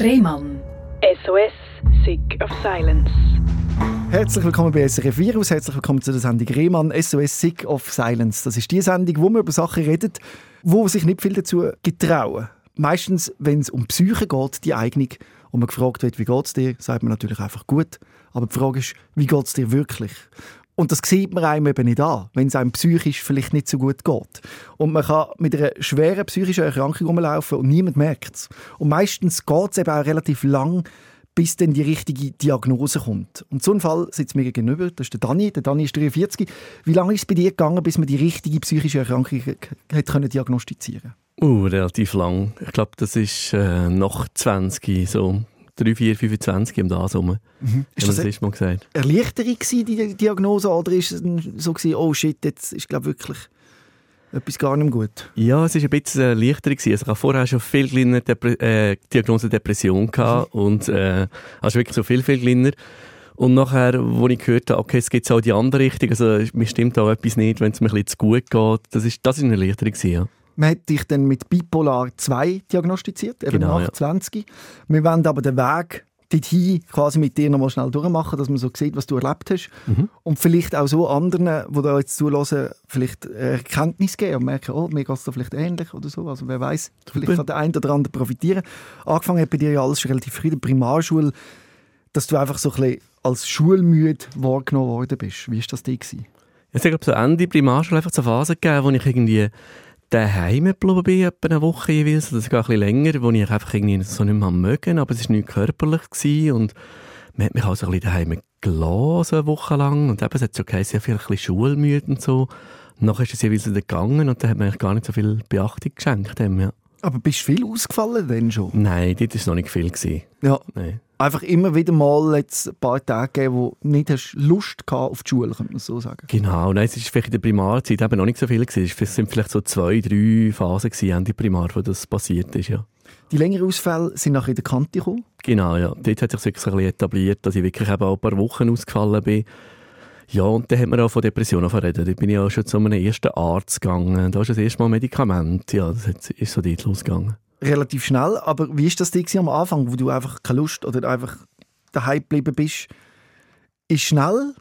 Rehmann. SOS, Sick of Silence. Herzlich willkommen bei SRF Virus, herzlich willkommen zu der Sendung Rehmann SOS Sick of Silence. Das ist die Sendung, wo man über Sachen redet, wo sich nicht viel dazu getrauen. Meistens, wenn es um Psyche geht, die Eignung, und man gefragt wird, wie geht es dir, sagt man natürlich einfach gut. Aber die Frage ist, wie geht es dir wirklich? Und das sieht man einem eben nicht an, wenn es einem psychisch vielleicht nicht so gut geht. Und man kann mit einer schweren psychischen Erkrankung rumlaufen und niemand merkt es. Und meistens geht es eben auch relativ lang, bis dann die richtige Diagnose kommt. Und so ein Fall sitzt mir gegenüber, das ist der Dani. Der Dani ist 43. Wie lange ist es bei dir gegangen, bis man die richtige psychische Erkrankung hat können diagnostizieren Uh, relativ lang. Ich glaube, das ist äh, nach 20, so 3, 4, 25 im das rum. Mhm. Ist das, das erste Mal gesagt. Erleichterung die Diagnose oder ist es so gewesen, oh shit, jetzt ist glaube wirklich etwas gar nicht gut? Ja, es war ein bisschen Erleichterung. Also ich hatte vorher schon viel kleiner Depre äh, Diagnose Depression gehabt mhm. und äh, also wirklich so viel, viel kleiner. Und nachher, wo ich gehört habe, okay, es gibt auch die andere Richtung, also mir stimmt auch etwas nicht, wenn es mir ein bisschen zu gut geht, das ist, das ist eine Erleichterung gewesen, ja. Man hat dich dann mit Bipolar 2 diagnostiziert, eben genau, nach 20. Wir wollen aber den Weg dorthin quasi mit dir nochmal schnell durchmachen, dass man so sieht, was du erlebt hast. Mhm. Und vielleicht auch so anderen, die da jetzt zulassen, vielleicht Erkenntnis geben und merken, oh, mir geht es da vielleicht ähnlich oder so. Also wer weiß, vielleicht kann der eine oder andere profitieren. Angefangen hat bei dir ja alles schon relativ früh, in der Primarschule, dass du einfach so ein bisschen als schulmüde wahrgenommen worden bist. Wie war das dir? Ich glaube, so Ende Primarschule einfach so Phase gegeben, wo ich irgendwie daheim geblieben bin, etwa eine Woche jeweils, das ist gar ein bisschen länger, wo ich einfach irgendwie so nicht mehr mögen, aber es war nicht körperlich gewesen und man hat mich auch so ein bisschen daheim gelassen, so eine Woche lang und eben, es hat schon geheißen, ja, vielleicht ein bisschen schulmüde und so. Und nachher ist es jeweils wieder gegangen und dann hat man eigentlich gar nicht so viel Beachtung geschenkt. Dem, ja. Aber bist du viel ausgefallen denn schon? Nein, dort war noch nicht viel. Gewesen. Ja. Nein einfach immer wieder mal jetzt ein paar Tage gegeben, wo nicht hast Lust gehabt auf die Schule, könnte man so sagen. Genau, nein, es war vielleicht in der Primarzeit eben noch nicht so viel. Gewesen. Es sind vielleicht so zwei, drei Phasen gewesen, Ende Primar, wo das passiert ist, ja. Die längeren Ausfälle sind nachher in der Kante gekommen? Genau, ja. Dort hat sich wirklich so ein bisschen etabliert, dass ich wirklich eben auch ein paar Wochen ausgefallen bin. Ja, und dann hat man auch von Depressionen verredet. Da bin ich auch schon zu einem ersten Arzt gegangen. Da ist das erste Mal Medikament. Ja, das ist so dort losgegangen relativ schnell. Aber wie ist das dir am Anfang, wo du einfach keine Lust oder einfach daheim geblieben bist? Ist schnell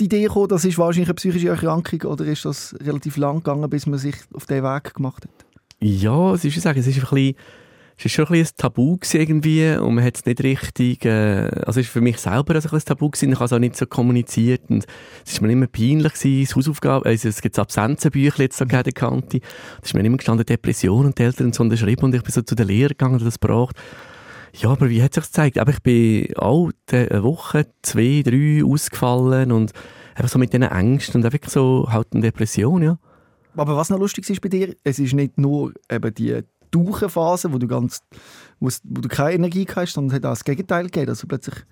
die Idee gekommen, das ist wahrscheinlich eine psychische Erkrankung oder ist das relativ lang gegangen, bis man sich auf den Weg gemacht hat? Ja, es ist, sagen, es ist ein bisschen es war schon ein, ein Tabu irgendwie und man hat es nicht richtig, äh, also es war für mich selber ein, ein Tabu gewesen, ich habe es auch nicht so kommuniziert und es war mir immer peinlich gewesen, das Hausaufgabe, also es gibt Absenzenbücher jetzt so gegeben, Kante, es ist mir immer gestanden, Depression und die Eltern so unterschrieben und ich bin so zu der Lehrer gegangen, die das braucht. Ja, aber wie hat sich gezeigt? Aber ich bin auch eine Woche, zwei, drei ausgefallen und einfach so mit diesen Ängsten und einfach so halt eine Depression, ja. Aber was noch lustig ist bei dir, es ist nicht nur eben die Tauchenphase, wo du ganz, wo, du keine Energie hast, sondern es hat auch das Gegenteil gegeben, du plötzlich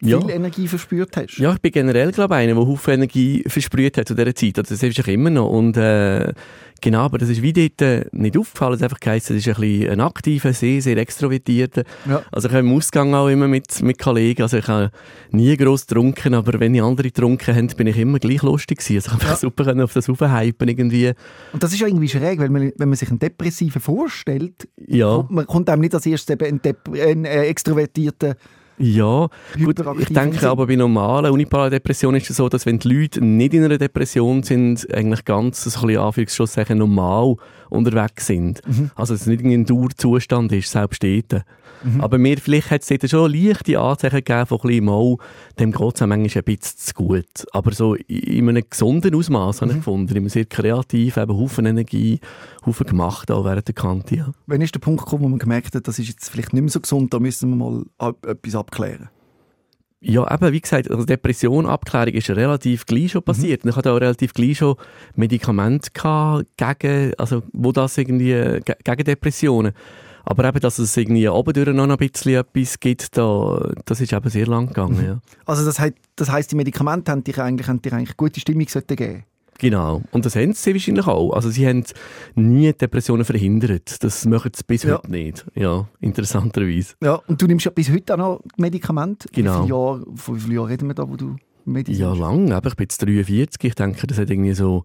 viel ja. Energie verspürt hast. Ja, ich bin generell, glaube ich, einer, der viel Energie versprüht hat zu dieser Zeit. Das ist ich immer noch. Und äh, genau, aber das ist wie dort äh, nicht aufgefallen. Es einfach geheißen, es ist ein bisschen ein aktiver, sehr, sehr extrovertierter. Ja. Also ich habe im Ausgang auch immer mit, mit Kollegen, also ich habe nie gross getrunken, aber wenn ich andere getrunken haben, bin ich immer gleich lustig gewesen. Also ich habe ja. super auf das aufhypen irgendwie. Und das ist ja irgendwie schräg, weil man, wenn man sich einen Depressiven vorstellt, ja. kommt, man, kommt einem nicht als erstes ein, ein äh, extrovertierter ja, gut, ich denke aber bei normalen unipolaren Depressionen ist es so, dass wenn die Leute nicht in einer Depression sind, eigentlich ganz, so ein bisschen normal unterwegs sind. Mhm. Also, dass es nicht ein Dauerzustand ist, selbst dort. Mhm. Aber mir, vielleicht hat es schon leichte Anzeichen gegeben von ein bisschen mal, dem geht es manchmal ein bisschen zu gut. Aber so in einem gesunden Ausmaß mhm. habe ich gefunden, immer sehr kreativ, eben Haufen Energie, Haufen gemacht, auch während der Kante. Ja. Wann ist der Punkt gekommen, wo man gemerkt hat, das ist jetzt vielleicht nicht mehr so gesund, da müssen wir mal etwas abklären? Ja, eben, wie gesagt, also Depression, Abklärung ist relativ gleich schon passiert. Mhm. Ich hatte auch relativ gleich schon Medikamente gehabt, gegen, also, wo das irgendwie, gegen Depressionen. Aber eben, dass es irgendwie oben noch ein bisschen etwas gibt, da, das ist eben sehr lang gegangen, mhm. ja. Also das, heißt, das heisst, die Medikamente haben dir eigentlich, haben dir eigentlich gute Stimmung geben Genau. Und das haben sie wahrscheinlich auch. Also sie haben nie Depressionen verhindert. Das machen sie bis ja. heute nicht. Ja, interessanterweise. Ja, und du nimmst ja bis heute auch noch Medikamente. Genau. Wie viele Jahre, wie viele Jahre reden wir da, wo du medizinisch? Ja, lang. Aber ich bin jetzt 43. Ich denke, das hat irgendwie so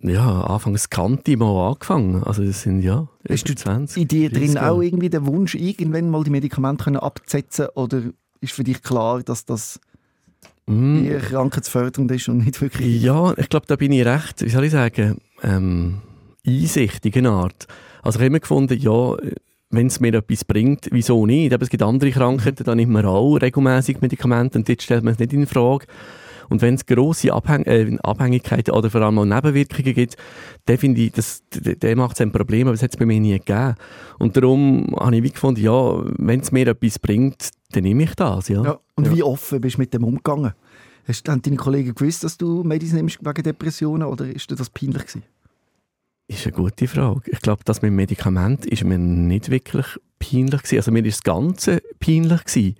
ja, anfangs Kante mal angefangen. Also das sind, ja, Hast du 20. in dir drin 30 auch irgendwie den Wunsch, irgendwann mal die Medikamente können abzusetzen oder ist für dich klar, dass das Mm. eher krankheitsfördernd ist und nicht wirklich... Ja, ich glaube, da bin ich recht, wie soll ich sagen, ähm, einsichtig in Art. Also ich habe immer gefunden, ja, wenn es mir etwas bringt, wieso nicht? Aber es gibt andere Krankheiten, da nimmt man auch regelmäßig Medikamente und dort stellt man es nicht in Frage. Und wenn es grosse Abhäng äh, Abhängigkeiten oder vor allem auch Nebenwirkungen gibt, dann finde ich, das, der, macht es ein Problem, aber das hat es bei mir nie gegeben. Und darum habe ich wie gefunden, ja, wenn es mir etwas bringt, dann nehme ich das, ja. Ja. Und Ja. wie offen bist du mit dem umgegangen? Hast, haben deine Kollegen gewusst, dass du Medizin nimmst wegen Depressionen oder ist dir das peinlich gewesen? Ist eine gute Frage. Ich glaube, das mit dem Medikament ist mir nicht wirklich peinlich gewesen. Also mir ist das Ganze peinlich gewesen,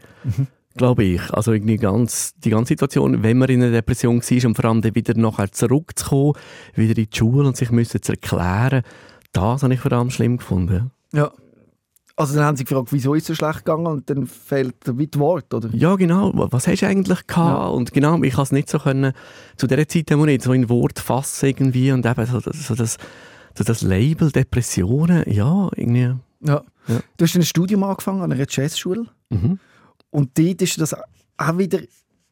glaube ich. Also irgendwie ganz, die ganze Situation, wenn man in einer Depression war und vor allem dann wieder nachher zurückzukommen, wieder in die Schule und sich müssen zu erklären, das habe ich vor allem schlimm gefunden. Ja. Also dann haben sie gefragt, wieso ist es so schlecht gegangen und dann fehlt das Wort, oder? Ja, genau. Was hast du eigentlich gehabt? Ja. Und genau, ich kann es nicht so können, zu dieser Zeit haben wir nicht so in Wort fassen irgendwie und eben so, das- so, das, so das Label Depressionen, ja, irgendwie. Ja. Ja. Du hast ein Studium angefangen an einer Jazzschule Mhm. Und dort ist das auch wieder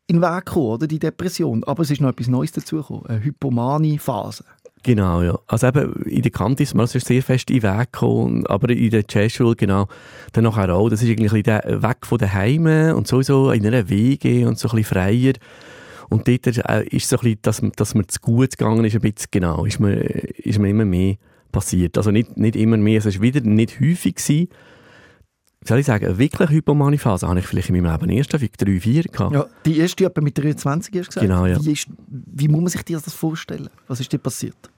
in den Weg gekommen, oder, die Depression. Aber es ist noch etwas Neues dazugekommen, eine Hypomanie-Phase. Genau, ja. Also eben, in der Kante ist man sehr fest in den Weg gekommen, aber in der Jazzschule, genau, dann auch. Das ist irgendwie der Weg von den Heimen und sowieso in einer Wege und so ein bisschen freier. Und dort äh, ist so ein bisschen, dass, dass mir zu gut gegangen ist, ein bisschen, genau, ist mir, ist mir immer mehr passiert. Also nicht, nicht immer mehr, es war wieder nicht häufig gewesen. Wie soll ich sagen, eine wirklich hypomane Phase habe ich vielleicht in meinem Leben erst vielleicht drei, vier gehabt. Ja, die erste etwa mit 23 hast du gesagt. Genau, ja. Wie, ist, wie muss man sich dir das vorstellen? Was ist dir passiert?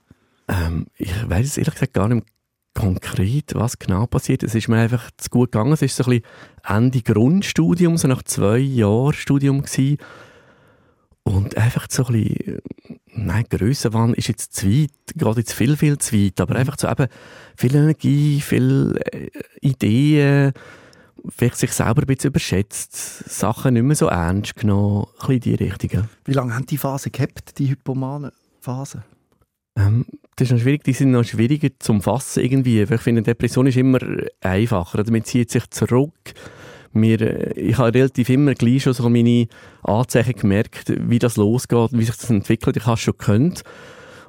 Ähm, ich weiß es ehrlich gesagt gar nicht konkret, was genau passiert. Es ist mir einfach zu gut gegangen. Es ist so ein bisschen Ende Grundstudium, so nach zwei Jahren Studium gewesen. Und einfach so ein bisschen, nein, Grössenwahn ist jetzt zu weit, gerade jetzt viel, viel zu weit, aber einfach so eben viel Energie, viel äh, Ideen, vielleicht sich selber ein bisschen überschätzt, Sachen nicht mehr so ernst genommen, ein bisschen in die Richtung. Wie lange haben die Phase gehabt, die hypomane Phase? Ähm, das ist noch schwierig, die sind noch schwieriger zum Fassen irgendwie. Weil Ich finde, Depression ist immer einfacher. Also man zieht sich zurück. Mir, äh, ich habe relativ immer gleich schon so meine Anzeichen gemerkt, wie das losgeht, wie sich das entwickelt. Ich habe es schon gekannt.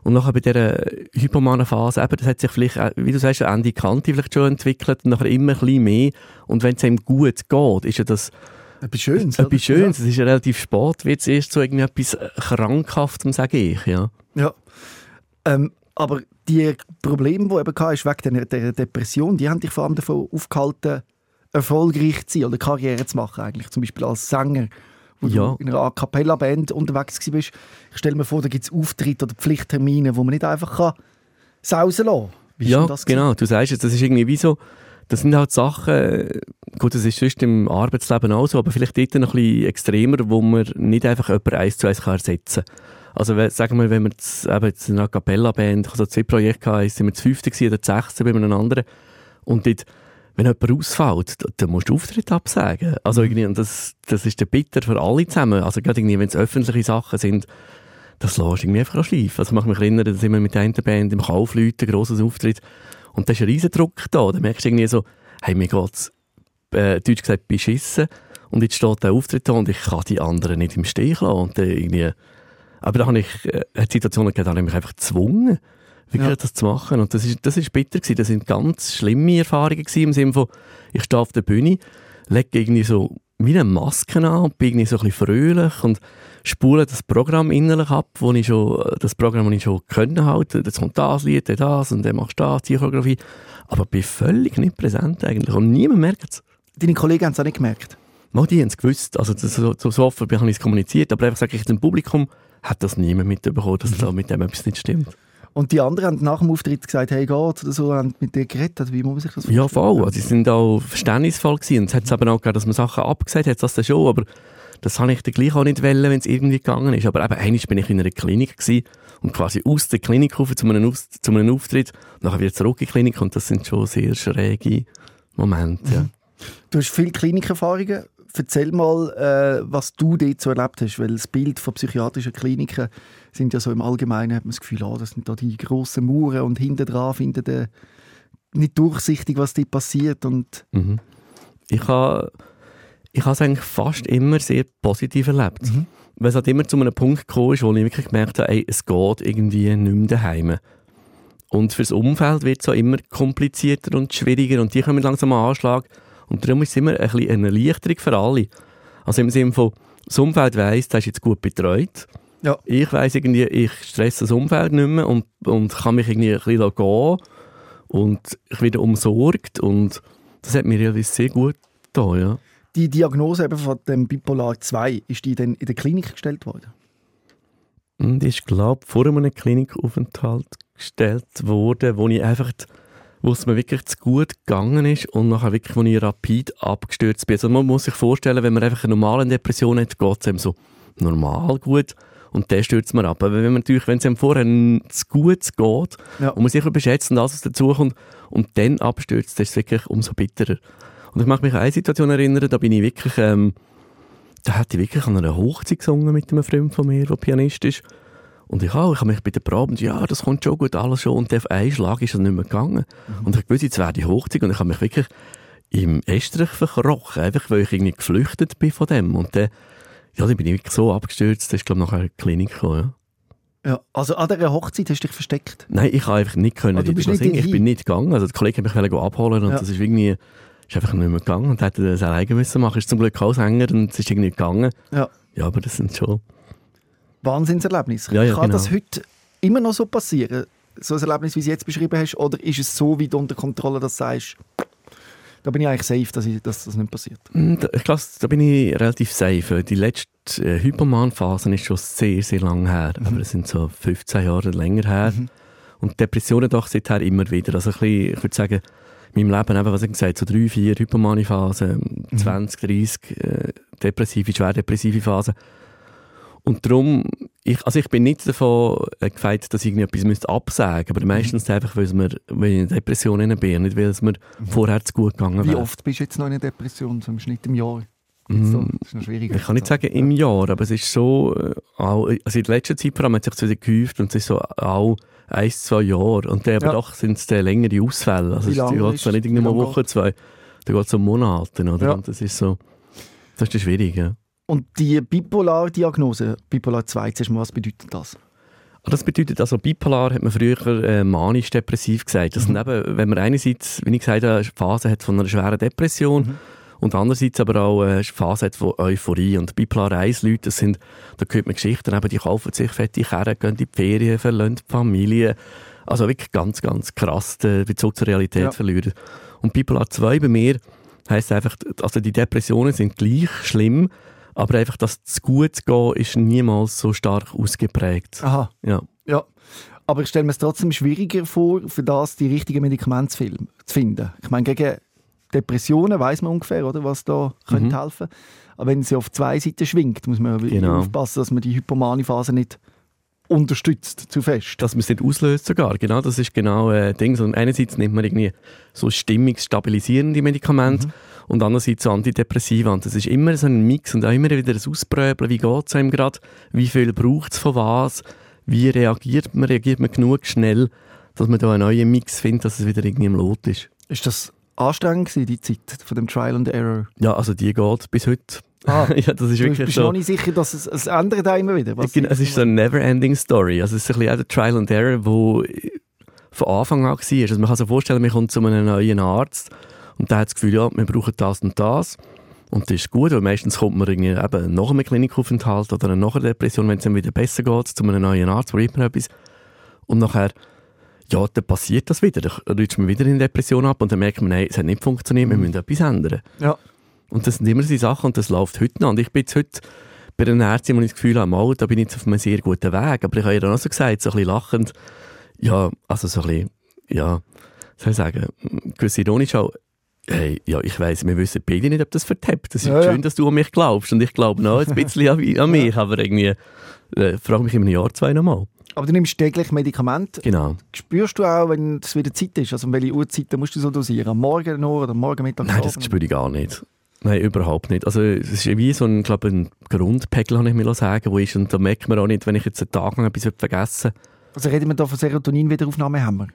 Und nachher bei dieser hypomanen Phase, eben, das hat sich vielleicht, auch, wie du sagst, an die Kante vielleicht schon entwickelt und nachher immer ein bisschen mehr. Und wenn es einem gut geht, ist ja das Etwas Schönes. etwas Schönes. Es ist ja relativ spät, wird es erst so irgendwie etwas Krankhaftem, sage ich, ja. Ja. Ähm, aber die Probleme, die eben hast, wegen der, der Depression, die haben dich vor allem davon aufgehalten, erfolgreich zu sein oder Karriere zu machen eigentlich. Zum Beispiel als Sänger, wo Ja. du in einer A Cappella-Band unterwegs bist. Ich stelle mir vor, da gibt es Auftritte oder Pflichttermine, wo man nicht einfach kann sausen lassen kann. Ja, das genau. Du sagst es, das ist irgendwie wie so, das sind halt Sachen, gut, das ist sonst im Arbeitsleben auch so, aber vielleicht dort noch ein bisschen extremer, wo man nicht einfach jemanden eins zu eins kann ersetzen kann. Also sagen wir, wenn wir jetzt, eben jetzt in einer Capella-Band, ich hatte so zwei Projekte, gehabt, eins sind wir zu fünfte oder zu sechste bei einem anderen, und dort, wenn jemand ausfällt, da- dann musst du Auftritt absagen. Also irgendwie, und das, das ist der bitter für alle zusammen. Also gerade irgendwie, wenn es öffentliche Sachen sind, das lässt irgendwie einfach schleifen. Also ich mag mich erinnern, da sind wir mit einer Band im Kaufleuten, grosses Auftritt, und da ist ein riesen Druck da. Da merkst du irgendwie so, hey, mir geht's, äh, deutsch gesagt, beschissen, und jetzt steht der Auftritt da und ich kann die anderen nicht im Stich lassen. Und dann irgendwie, aber da habe ich, äh, Situationen gegeben, da habe ich mich einfach gezwungen, wirklich Ja. das zu machen. Und das ist, das ist bitter gewesen. Das sind ganz schlimme Erfahrungen gewesen, im Sinne von, ich stehe auf der Bühne, lege irgendwie so wie eine Maske an und bin irgendwie so ein bisschen fröhlich und spule das Programm innerlich ab, wo ich schon, das Programm, das ich schon können halt, jetzt kommt das Lied, dann das und dann machst du das, die Choreografie. Aber bin völlig nicht präsent eigentlich und niemand merkt es. Deine Kollegen haben es auch nicht gemerkt. Mal die haben es gewusst, also das, so, so, so offen habe ich es kommuniziert, aber einfach sage ich dem Publikum, hat das niemand mitbekommen, dass da mit dem etwas nicht stimmt. Und die anderen haben nach dem Auftritt gesagt, hey, geht's oder so, haben mit dir geredet. Wie muss man sich das Ja, voll. Also, sie sind auch verständnisvoll gewesen. Und es hat aber auch gegeben, dass man Sachen abgesagt hat, das dann schon. Aber das habe ich dann gleich auch nicht wollen, wenn es irgendwie gegangen ist. Aber eben, einmal bin ich in einer Klinik gewesen und quasi aus der Klinik rauf zu einem, Aus zu einem Auftritt, nachher wieder zurück in die Klinik und das sind schon sehr schräge Momente, ja. Du hast viele Klinikerfahrungen. Erzähl mal, äh, was du dort so erlebt hast, weil das Bild von psychiatrischen Kliniken sind ja so im Allgemeinen, hat man das Gefühl, ah, das sind da die grossen Mauern und hinten dran findet äh, nicht durchsichtig, was dort passiert und Mhm. Ich habe ich habe es eigentlich fast immer sehr positiv erlebt. Mhm. Weil es halt immer zu einem Punkt gekommen ist, wo ich wirklich gemerkt habe, ey, es geht irgendwie nicht mehr daheim. Und fürs Umfeld wird es auch immer komplizierter und schwieriger und die kommen langsam an Anschlag. Und darum ist es immer ein bisschen eine Erleichterung für alle. Also im Sinne von, das Umfeld weiss, das ist jetzt gut betreut. Ja. Ich weiss irgendwie, ich stresse das Umfeld nicht mehr und, und kann mich irgendwie ein bisschen gehen und ich werde umsorgt und das hat mir relativ sehr gut getan, ja. die Diagnose eben von dem Bipolar 2, ist die dann in der Klinik gestellt worden? Und ist, glaube vor einem Klinikaufenthalt gestellt worden, wo ich einfach, wo es mir wirklich zu gut gegangen ist und nachher wirklich, wo ich rapid abgestürzt bin. Also man muss sich vorstellen, wenn man einfach eine normale Depression hat, geht es einem so normal gut und dann stürzt man ab. Aber wenn man natürlich, wenn es einem vorher zu gut geht Ja. und man sich überschätzt und alles, was dazukommt und dann abstürzt, dann ist es wirklich umso bitterer. Und ich mag mich an eine Situation erinnern, da bin ich wirklich, ähm, da hat ich wirklich an einer Hochzeit gesungen mit einem Freund von mir, der Pianist ist. Und ich auch, ich habe mich bei der Probe, und ja, das kommt schon gut, alles schon. Und auf einen Schlag ist es nicht mehr gegangen. Und ich wusste, jetzt wäre die Hochzeit und ich habe mich wirklich im Estrich verkrochen, einfach weil ich irgendwie geflüchtet bin von dem. Und dann, ja, dann bin ich wirklich so abgestürzt, das ist glaube ich nachher in die Klinik gekommen, ja. Ja. Also an dieser Hochzeit hast du dich versteckt? Nein, ich habe einfach nicht können Ah, du bist nicht Ich bin nicht gegangen. Also der Kollege hat mich abholen und Ja. das ist irgendwie, ist einfach nicht mehr gegangen und hätte das alleine müssen machen. Ist zum Glück auch Sänger und es ist irgendwie nicht gegangen. Ja. Ja, aber das sind schon... Wahnsinnserlebnis. Ja, ja, Kann genau. das heute immer noch so passieren? So ein Erlebnis, wie du es jetzt beschrieben hast? Oder ist es so weit unter Kontrolle, dass du sagst, da bin ich eigentlich safe, dass, ich, dass das nicht passiert? Da- Ich glaube, da bin ich relativ safe. Die letzte äh, Hypoman-Phase ist schon sehr, sehr lang her. Aber das sind so 15 Jahre länger her. Und Depressionen doch seither immer wieder. Also ein bisschen, ich würde sagen, in meinem Leben, eben, was ich gesagt so drei, vier Hypomanie-Phasen, 20, 30 äh, depressive, schwer depressive Phasen. Und darum, ich, also ich bin nicht davon äh, gefeit, dass ich irgendetwas müsste absagen aber meistens einfach, weil, es mir, weil ich in eine Depression hinein bin, nicht weil es mir vorher zu gut gegangen Wie wäre. oft bist du jetzt noch in einer Depression, im Schnitt im Jahr? Mhm. So, das ist noch schwierig. Ich kann nicht sagen im Jahr, aber es ist so, äh, auch, also in der letzten Zeit vor allem hat sich wieder gehäuft und es ist so auch ein, zwei Jahre. Und dann aber Ja. doch sind es dann längere Ausfälle. Also Wie es geht zwar nicht wie irgendwie eine lange Woche, zwei, da geht es um Monate. Oder? Ja. Und das ist so, das ist schwierig. Ja. Und die Bipolar-Diagnose, Bipolar 2, zuerst mal, was bedeutet das? Und Das bedeutet, also bipolar hat man früher äh, manisch-depressiv gesagt. Das sind eben, wenn man einerseits, wie ich gesagt habe, eine Phase hat von einer schweren Depression und andererseits aber auch eine Phase hat von Euphorie. Und bipolar 1 Leute, das sind, da hört man Geschichten, eben, die kaufen sich fette Kerren, gehen in die Ferien, verlassen die Familie. Also wirklich ganz, ganz krass den Bezug zur Realität Ja. verlieren. Und bipolar 2 bei mir heisst einfach, also die Depressionen sind gleich schlimm, aber einfach das zu gut gehen ist niemals so stark ausgeprägt. Aha, Ja. ja. Aber ich stelle mir es trotzdem schwieriger vor, für das die richtigen Medikamente zu finden. Ich meine, gegen Depressionen weiß man ungefähr, oder, was da könnte helfen. Aber wenn sie auf zwei Seiten schwingt, muss man Genau. aufpassen, dass man die Hypomanie-Phase nicht unterstützt zu fest. dass man es nicht auslöst sogar. Genau, das ist genau äh, Ding. So, einerseits nimmt man irgendwie so stimmungsstabilisierende Medikamente und andererseits so Antidepressiva. Und das ist immer so ein Mix und auch immer wieder ein Auspröbeln. Wie geht es einem gerade? Wie viel braucht es von was? Wie reagiert man? Reagiert man genug schnell, dass man da einen neuen Mix findet, dass es wieder irgendwie im Lot ist? Ist das anstrengend gewesen, die Zeit von dem Trial and Error? Ja, also die geht bis heute. Ah, ja, das ist wirklich bist so. noch nicht sicher, dass es, es ändert auch immer wieder. Genau, es ist so eine never-ending Story. Also es ist ein bisschen auch der Trial and Error, wo von Anfang an war. Also man kann sich vorstellen, man kommt zu einem neuen Arzt und der hat das Gefühl, ja, wir brauchen das und das. Und das ist gut, weil meistens kommt man irgendwie eben nach einem Klinikaufenthalt oder nach einer Depression, wenn es dann wieder besser geht, zu einem neuen Arzt, probiert man etwas. Und nachher, ja, dann passiert das wieder. Dann rutscht man wieder in eine Depression ab und dann merkt man, nein, es hat nicht funktioniert, wir müssen etwas ändern. ja. Und das sind immer so Sachen und das läuft heute noch. Und ich bin jetzt heute bei einer Ärztin, wo ich das Gefühl habe, mal, da bin ich jetzt auf einem sehr guten Weg. Aber ich habe ihr dann auch so gesagt, so ein bisschen lachend, ja, also so ein bisschen, ja, soll ich sagen, gewiss ironisch auch, hey, ja, ich weiss, wir wissen beide nicht, ob das vertappt. Das ist Ja, ja. schön, dass du an mich glaubst. Und ich glaube noch ein bisschen an, an mich, aber irgendwie, äh, frage mich in einem Jahr, zwei nochmal. Aber du nimmst täglich Medikamente. Genau. Spürst du auch, wenn es wieder Zeit ist? Also um welche Uhrzeiten musst du so dosieren? Am Morgen noch oder am Morgen, Mittag, Nein, das spüre ich gar nicht. Nein, überhaupt nicht. Also es ist wie so ein, glaube ein Grundpegel, kann ich mir sagen, wo ist. Und da merkt man auch nicht, wenn ich jetzt einen Tag lang etwas vergessen Also reden wir da von Serotonin-Wiederaufnahmehämmer,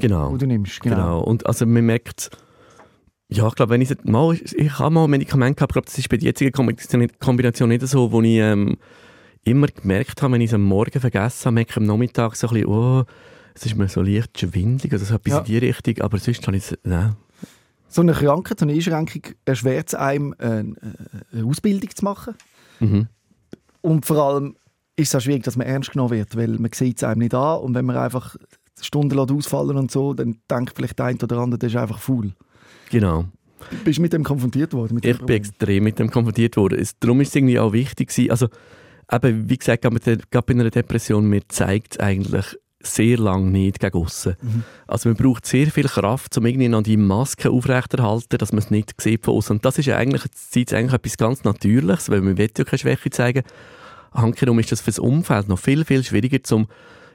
Genau. die du nimmst. Genau. Genau. Und also man merkt, ja, ich glaube, wenn ich mal, ich habe mal Medikamente gehabt, ich glaube, das ist bei der jetzigen Kombination- Kombination nicht so, wo ich ähm, immer gemerkt habe, wenn ich es am Morgen vergessen habe, merke ich am Nachmittag so ein bisschen, oh, es ist mir so leicht schwindelig oder so etwas Ja. in die Richtung, aber sonst habe ich es, nein. So eine Krankheit, so eine Einschränkung erschwert es einem, äh, eine Ausbildung zu machen. Mhm. Und vor allem ist es auch schwierig, dass man ernst genommen wird, weil man sieht es einem nicht an und wenn man einfach Stunden ausfallen und so, dann denkt vielleicht der eine oder andere, der ist einfach faul. Genau. Bist du mit dem konfrontiert worden? Mit Ich bin extrem mit dem konfrontiert worden. Es, darum ist es irgendwie auch wichtig gewesen. Also, eben, wie gesagt, gerade bei einer Depression, mir zeigt es eigentlich sehr lange nicht gegen aussen. Mhm. Also man braucht sehr viel Kraft, um irgendwie noch die Maske aufrechterhalten, dass man es nicht sieht von außen. Und das ist ja eigentlich, Zeit eigentlich etwas ganz Natürliches, weil man will ja keine Schwäche zeigen. Handkerum ist das für das Umfeld noch viel, viel schwieriger zum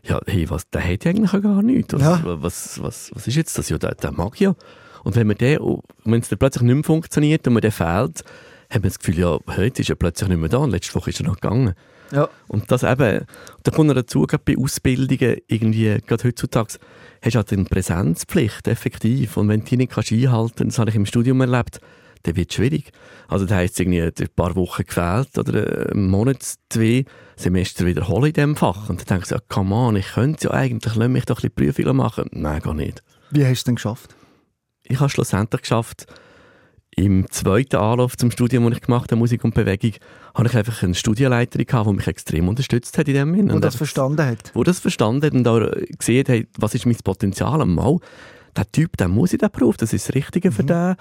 ja, hey, was, der hat ja eigentlich gar nichts. Was, Ja. was, was, was ist jetzt das? Ja, der, der mag ja. Und wenn man den, wenn es dann plötzlich nicht mehr funktioniert und man den fehlt, hat man das Gefühl, ja, heute ist er plötzlich nicht mehr da und letzte Woche ist er noch gegangen. Ja. Und das eben, da kommt noch dazu, gerade bei Ausbildungen, irgendwie, gerade heutzutage, hast du halt eine Präsenzpflicht, effektiv. Und wenn du die nicht kannst einhalten das habe ich im Studium erlebt, dann wird es schwierig. Also da heisst es irgendwie, ein paar Wochen gefehlt oder einen Monat, zwei Semester wiederholen in diesem Fach. Und dann denkst du, ja, come on, ich könnte ja eigentlich, lass mich doch ein bisschen Prüfungen machen. Nein, gar nicht. Wie hast du es denn geschafft? Ich habe schlussendlich geschafft, im zweiten Anlauf zum Studium, das ich gemacht habe, Musik und Bewegung, habe ich einfach eine Studienleiterin gehabt, die mich extrem unterstützt hat in dem Sinn. Und Und das verstanden hat? wo das verstanden hat und auch gesehen hat, was ist mein Potenzial am Mal. Der Typ, der muss in den Beruf, das ist das Richtige für den.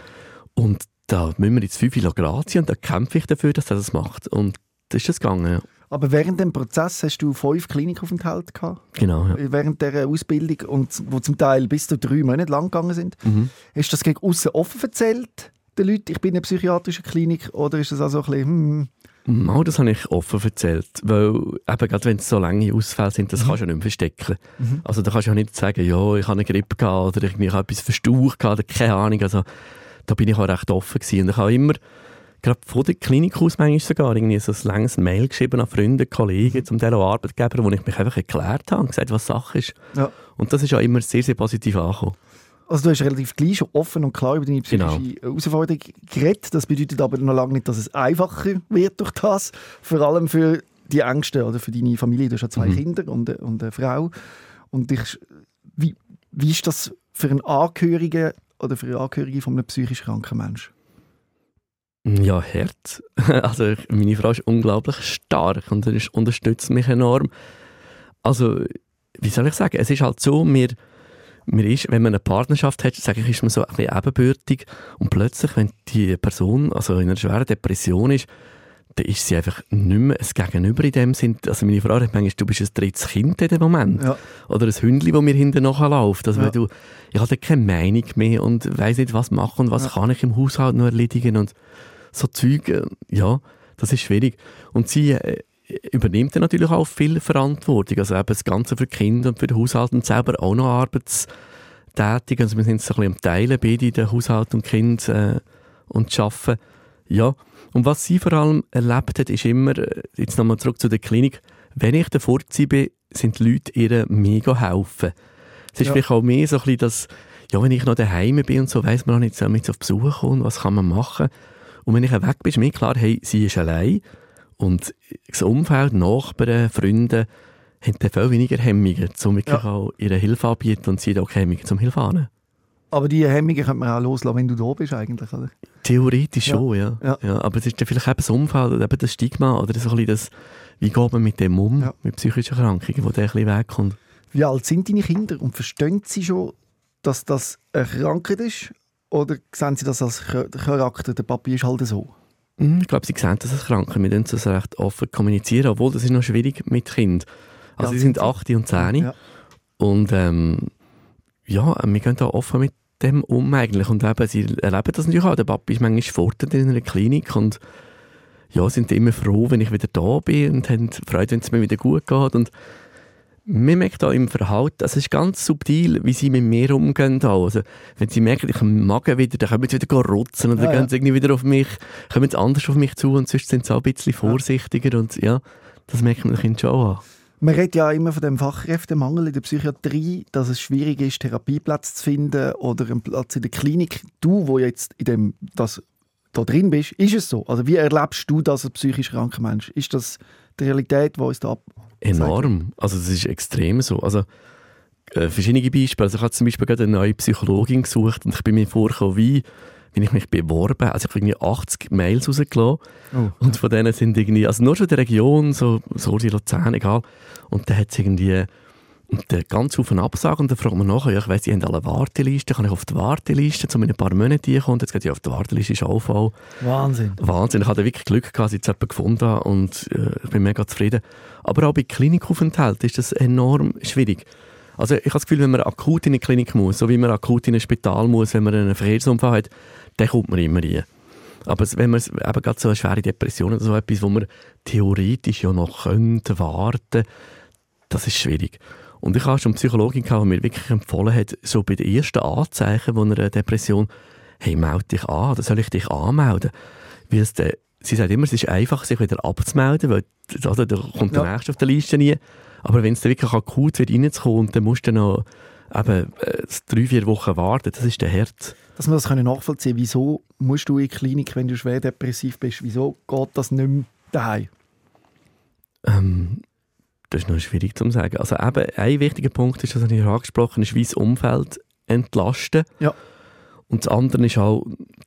Und da müssen wir jetzt fünf Kilo grazie und da kämpfe ich dafür, dass er das macht. Und das ist es gegangen, ja. Aber während dem Prozess hast du fünf Klinikaufenthalte gehabt? Genau, ja. Während der Ausbildung, und wo zum Teil bis zu drei Monate lang gegangen sind. Mhm. Hast du das gegen außen offen erzählt, den Leuten, ich bin in einer psychiatrischen Klinik, oder ist das also ein bisschen, hm, Mal, das habe ich offen erzählt, weil eben gerade wenn es so lange Ausfälle sind, das kannst du ja nicht mehr verstecken. Mhm. Also da kannst du ja nicht sagen, ja, ich habe eine Grippe gehabt oder irgendwie ich habe etwas verstaucht oder keine Ahnung. Also da bin ich auch recht offen gewesen. Und ich habe immer, gerade von der Klinik aus manchmal sogar, irgendwie so ein langes Mail geschrieben an Freunde, Kollegen, zum Teil auch Arbeitgeber, wo ich mich einfach erklärt habe und gesagt, was Sache ist. Ja. Und das ist auch immer sehr, sehr positiv angekommen. Also du hast relativ gleich schon offen und klar über deine Genau. psychische Herausforderung geredet. Das bedeutet aber noch lange nicht, dass es einfacher wird durch das. Vor allem für die Ängste oder für deine Familie. Du hast ja zwei Mhm. Kinder und, eine- und eine Frau. Und ich, wie, wie ist das für einen Angehörigen oder für eine Angehörige von einem psychisch kranken Menschen? Ja, hart. Also ich- meine Frau ist unglaublich stark und er unterstützt mich enorm. Also, wie soll ich sagen, es ist halt so, mir, mir ist, wenn man eine Partnerschaft hat, sage ich, ist man so ein bisschen ebenbürtig und plötzlich, wenn die Person also in einer schweren Depression ist, dann ist sie einfach nicht mehr ein Gegenüber in dem Sinn. Also meine Frau hat manchmal, du bist ein drittes Kind in dem Moment. Ja. Oder ein Hündchen, das mir hinten nachläuft. Also Ja. du, ich habe keine Meinung mehr und weiß nicht, was machen und was Ja. kann ich im Haushalt noch erledigen und so Zeug, äh, ja, das ist schwierig. Und sie äh, übernimmt dann natürlich auch viel Verantwortung, also eben das Ganze für Kinder und für den Haushalt und selber auch noch arbeitstätig. Also wir sind so ein bisschen am Teilen, beide, den Haushalt und Kind äh, und Arbeiten. Ja, und was sie vor allem erlebt hat, ist immer, äh, jetzt nochmal zurück zu der Klinik, wenn ich davor bin, sind die Leute ihr mega helfen. Es ist Ja. vielleicht auch mehr so ein bisschen das, ja, wenn ich noch daheim bin und so, weiss man auch nicht, soll man jetzt auf Besuch kommen, was kann man machen? Und wenn ich weg bin, ist mir klar, hey, sie ist allein und das Umfeld, Nachbarn, Freunde, haben dann viel weniger Hemmungen, um wirklich Ja. auch ihre Hilfe anbieten und sie haben auch Hemmungen zum Hilfe annehmen. Aber die Hemmungen könnte man auch loslassen, wenn du da bist eigentlich, oder? Theoretisch Ja. schon, ja. Ja. Ja. Aber es ist dann vielleicht eben das Umfeld oder eben das Stigma oder so ein bisschen das, wie geht man mit dem um, Ja. mit psychischen Erkrankungen, wo der ein bisschen wegkommt. Wie alt sind deine Kinder und verstehen sie schon, dass das eine Krankheit ist? Oder sehen sie das als Ch- Charakter? Der Papi ist halt so. Hm, Ich glaube, sie sehen das als Kranken. Wir können das recht offen kommunizieren, obwohl das ist noch schwierig mit Kind. Also Ja, sie sind sind sie? 8 und 10 Ja. und ähm, ja, wir gehen da offen mit dem um eigentlich und eben, sie erleben das natürlich auch. Der Papi ist manchmal fortend in einer Klinik und ja, sind immer froh, wenn ich wieder da bin und haben Freude, wenn es mir wieder gut geht und man merkt auch im Verhalten, das ist ganz subtil, wie sie mit mir umgehen. Also, wenn sie merken, ich Magen wieder, dann können sie wieder rutzen oder Ja, dann gehen sie irgendwie wieder auf mich, kommen sie anders auf mich zu und sonst sind sie auch ein bisschen vorsichtiger und ja, das merkt man den Kindern schon an. Man redet ja immer von dem Fachkräftemangel in der Psychiatrie, dass es schwierig ist, Therapieplatz zu finden oder einen Platz in der Klinik. Du, wo jetzt in dem, das da drin bist, ist es so? Also wie erlebst du das als psychisch kranker Mensch? Ist das die Realität, die uns da. Enorm. Also das ist extrem so. Also äh, verschiedene Beispiele. Also ich habe zum Beispiel gerade eine neue Psychologin gesucht und ich bin mir vorgekommen, wie wenn ich mich beworben. Also ich habe irgendwie 80 Mails rausgelassen Oh. und von denen sind irgendwie, also nur schon der Region, so, so die Luzern, egal. Und dann hat es irgendwie der ganz Haufen Absagen und dann fragt man nachher, ja, ich weiss, die haben alle Warteliste, kann ich auf die Warteliste, zu ein paar Monaten kommen jetzt geht ja auf die Warteliste, ist auch voll. Wahnsinn. Wahnsinn, ich hatte wirklich Glück gehabt, dass ich jetzt jemanden gefunden habe und äh, ich bin mega zufrieden. Aber auch bei Klinikaufenthalten ist das enorm schwierig. Also ich habe das Gefühl, wenn man akut in eine Klinik muss, so wie man akut in ein Spital muss, wenn man einen Verkehrsunfall hat, dann kommt man immer rein. Aber wenn man eben gerade so eine schwere Depression oder so etwas, wo man theoretisch ja noch könnte warten, das ist schwierig. Und ich habe schon Psychologin gehabt, die mir wirklich empfohlen hat, so bei den ersten Anzeichen von einer Depression, hey, melde dich an, oder soll ich dich anmelden? Weil es der, sie sagt immer, es ist einfach, sich wieder abzumelden, weil also, da kommt der Ja. Nächste auf der Liste nie. Aber wenn es dann wirklich akut wird reinzukommen, dann musst du noch eben, äh, drei, vier Wochen warten, das ist der Herd. Dass wir das können nachvollziehen können, wieso musst du in die Klinik, wenn du schwer depressiv bist? Wieso geht das nicht mehr daheim? Ähm, das ist noch schwierig zu sagen. Also eben, ein wichtiger Punkt ist, das habe ich angesprochen, ist, wie das Umfeld entlasten. Ja. Und das andere ist auch,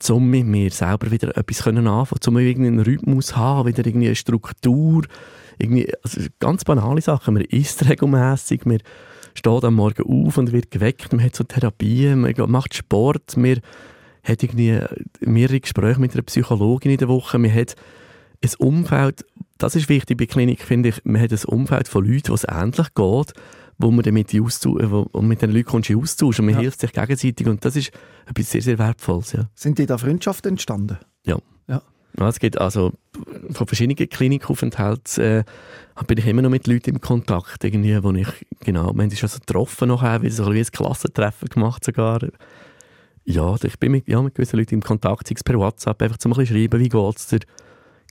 um mit mir selber wieder etwas können anfangen, um irgendwie einen Rhythmus haben, wieder irgendwie eine Struktur, irgendwie, also ganz banale Sachen. Man isst regelmässig, man steht am Morgen auf und wird geweckt, man hat so Therapien, man macht Sport, man hat irgendwie mehrere Gespräche mit einer Psychologin in der Woche, man hat ein Umfeld, das ist wichtig bei Klinik, finde ich, man hat ein Umfeld von Leuten, wo es ähnlich geht, wo man dann mit, wo, und mit den Leuten kommst du in Austausch und man Ja. hilft sich gegenseitig und das ist etwas sehr, sehr Wertvolles, ja. Sind dir da Freundschaften entstanden? Ja, es gibt also von verschiedenen Klinikaufenthalten äh, bin ich immer noch mit Leuten im Kontakt, irgendwie, wo ich, genau, wir haben uns schon so getroffen nachher, wie so ein Klassentreffen gemacht sogar. Ja, ich bin mit, ja, mit gewissen Leuten im Kontakt, sei es per WhatsApp, einfach zum ein bisschen schreiben, wie geht's dir,